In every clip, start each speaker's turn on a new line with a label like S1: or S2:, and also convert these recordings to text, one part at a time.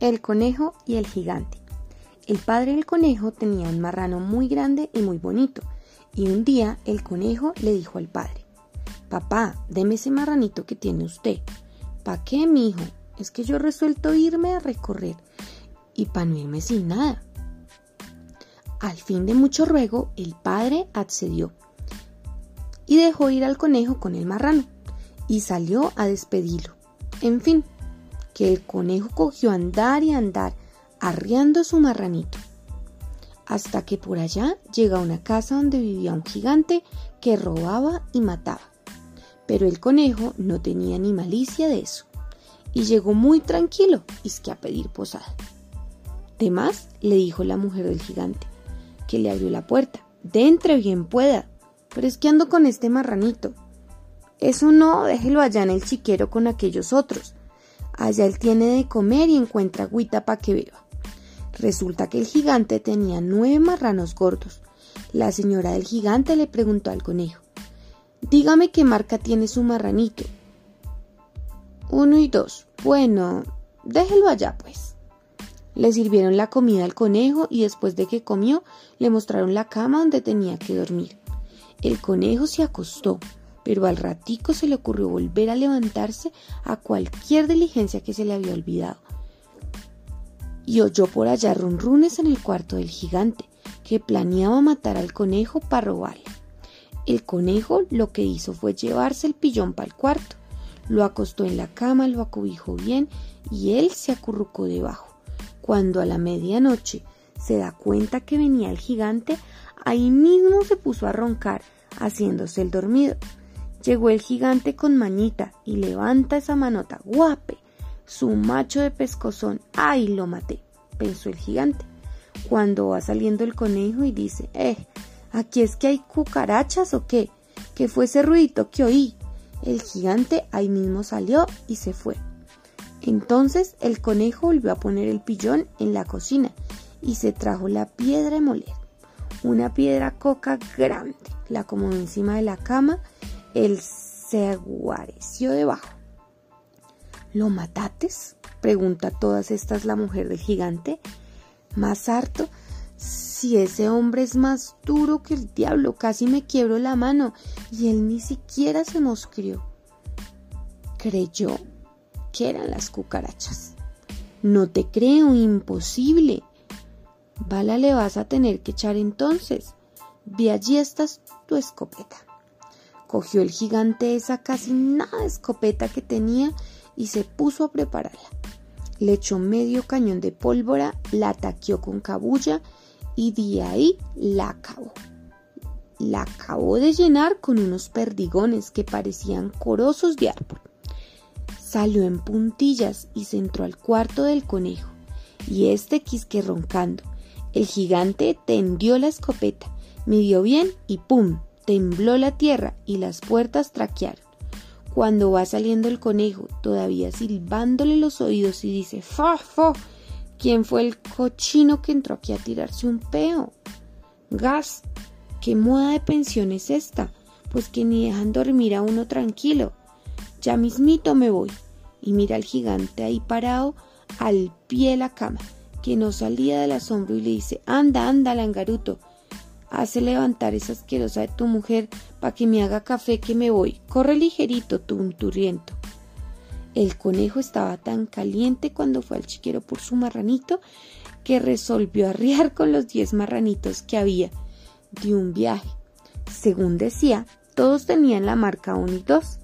S1: El conejo y el gigante. El padre del conejo tenía un marrano muy grande y muy bonito, y un día el conejo le dijo al padre, Papá, deme ese marranito que tiene usted. ¿Pa qué, mi hijo? Es que yo he resuelto irme a recorrer y para no irme sin nada. Al fin de mucho ruego, el padre accedió y dejó ir al conejo con el marrano y salió a despedirlo. En fin, que el conejo cogió andar y andar, arriando su marranito, hasta que por allá llega a una casa donde vivía un gigante que robaba y mataba. Pero el conejo no tenía ni malicia de eso, y llegó muy tranquilo, y es que a pedir posada. Demás le dijo la mujer del gigante, que le abrió la puerta. Dentre bien pueda, pero es que ando con este marranito. Eso no, déjelo allá en el chiquero con aquellos otros. Allá él tiene de comer y encuentra agüita para que beba. Resulta que el gigante tenía nueve marranos gordos. La señora del gigante le preguntó al conejo, Dígame qué marca tiene su marranito. Uno y dos. Bueno, déjelo allá, pues. Le sirvieron la comida al conejo y después de que comió, le mostraron la cama donde tenía que dormir. El conejo se acostó, pero al ratico se le ocurrió volver a levantarse a cualquier diligencia que se le había olvidado. Y oyó por allá runrunes en el cuarto del gigante, que planeaba matar al conejo para robarle. El conejo lo que hizo fue llevarse el pillón para el cuarto, lo acostó en la cama, lo acobijó bien y él se acurrucó debajo. Cuando a la medianoche se da cuenta que venía el gigante, ahí mismo se puso a roncar, haciéndose el dormido. Llegó el gigante con mañita y levanta esa manota. Guape. Su macho de pescozón. ¡Ay, lo maté! pensó el gigante. Cuando va saliendo el conejo y dice, eh, ¿aquí es que hay cucarachas o qué? ¿Qué fue ese ruidito que oí? El gigante ahí mismo salió y se fue. Entonces el conejo volvió a poner el pillón en la cocina y se trajo la piedra de moler. Una piedra coca grande. La acomodó encima de la cama él se guareció debajo. ¿Lo matates? pregunta todas estas la mujer del gigante. Más harto, si ese hombre es más duro que el diablo, casi me quiebro la mano y él ni siquiera se moscrió. Creyó que eran las cucarachas. No te creo, imposible. Bala le vas a tener que echar entonces. Ve allí estás tu escopeta. Cogió el gigante esa casi nada escopeta que tenía y se puso a prepararla. Le echó medio cañón de pólvora, la ataqueó con cabulla y de ahí la acabó. La acabó de llenar con unos perdigones que parecían corosos de árbol. Salió en puntillas y se entró al cuarto del conejo, y este quisque roncando. El gigante tendió la escopeta, midió bien y ¡pum! Tembló la tierra y las puertas traquearon. Cuando va saliendo el conejo, todavía silbándole los oídos y dice, ¡Fo, fo! ¿Quién fue el cochino que entró aquí a tirarse un peo? Gas, ¿qué moda de pensión es esta? Pues que ni dejan dormir a uno tranquilo. Ya mismito me voy. Y mira al gigante ahí parado al pie de la cama, que no salía del asombro y le dice, anda, anda, langaruto, Hace levantar esa asquerosa de tu mujer para que me haga café que me voy. Corre ligerito, tunturiento. El conejo estaba tan caliente cuando fue al chiquero por su marranito que resolvió arriar con los diez marranitos que había de un viaje. Según decía, todos tenían la marca 1 y 2.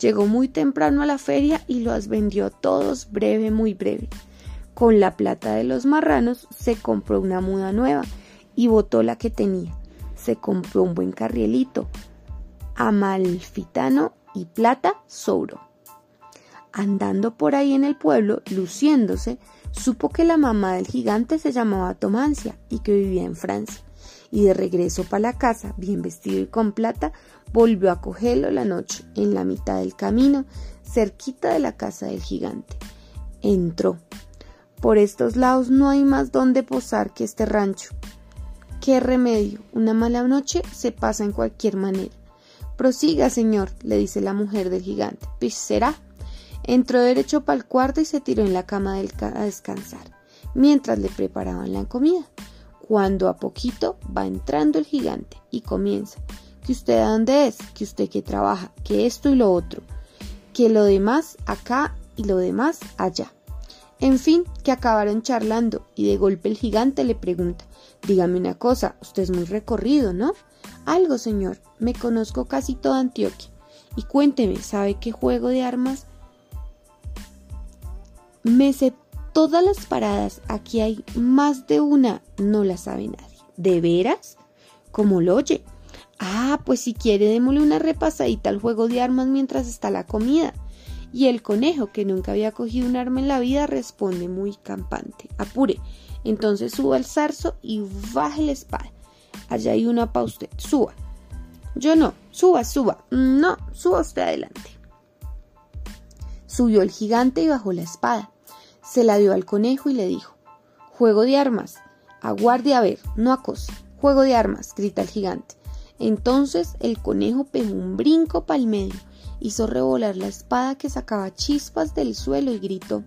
S1: Llegó muy temprano a la feria y los vendió todos breve, muy breve. Con la plata de los marranos se compró una muda nueva y botó la que tenía. Se compró un buen carrielito, amalfitano y plata sobró. Andando por ahí en el pueblo, luciéndose, supo que la mamá del gigante se llamaba Tomancia y que vivía en Francia. Y de regreso para la casa, bien vestido y con plata, volvió a cogerlo la noche, en la mitad del camino, cerquita de la casa del gigante. Entró. Por estos lados no hay más donde posar que este rancho. ¿Qué remedio? Una mala noche se pasa en cualquier manera. Prosiga, señor, le dice la mujer del gigante. Pues será. Entró derecho para el cuarto y se tiró en la cama a descansar, mientras le preparaban la comida. Cuando a poquito va entrando el gigante y comienza, que usted dónde es, que usted que trabaja, que esto y lo otro, que lo demás acá y lo demás allá. En fin, que acabaron charlando y de golpe el gigante le pregunta, dígame una cosa, usted es muy recorrido, ¿no? Algo, señor, me conozco casi toda Antioquia. Y cuénteme, ¿sabe qué juego de armas? Me sé todas las paradas, aquí hay más de una, no la sabe nadie. ¿De veras? ¿Cómo lo oye? Ah, pues si quiere démosle una repasadita al juego de armas mientras está la comida. Y el conejo, que nunca había cogido un arma en la vida, responde muy campante. Apure. Entonces suba al zarzo y baje la espada. Allá hay una para usted. Suba. Yo no. Suba, suba. No, suba usted adelante. Subió el gigante y bajó la espada. Se la dio al conejo y le dijo, Juego de armas. Aguarde a ver, no acose. Juego de armas, grita el gigante. Entonces el conejo pegó un brinco pa'l medio hizo revolar la espada que sacaba chispas del suelo y gritó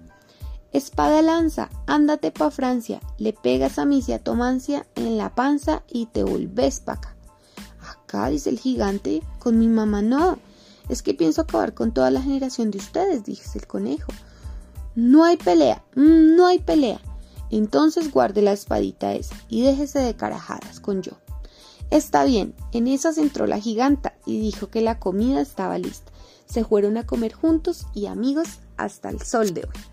S1: Espada lanza, ándate pa' Francia, le pegas a misia Tomancia en la panza y te volvés pa' acá. Acá, dice el gigante, con mi mamá no. Es que pienso acabar con toda la generación de ustedes, dice el conejo. No hay pelea, no hay pelea. Entonces guarde la espadita esa y déjese de carajadas con yo. Está bien, en esas entró la giganta y dijo que la comida estaba lista. Se fueron a comer juntos y amigos hasta el sol de hoy.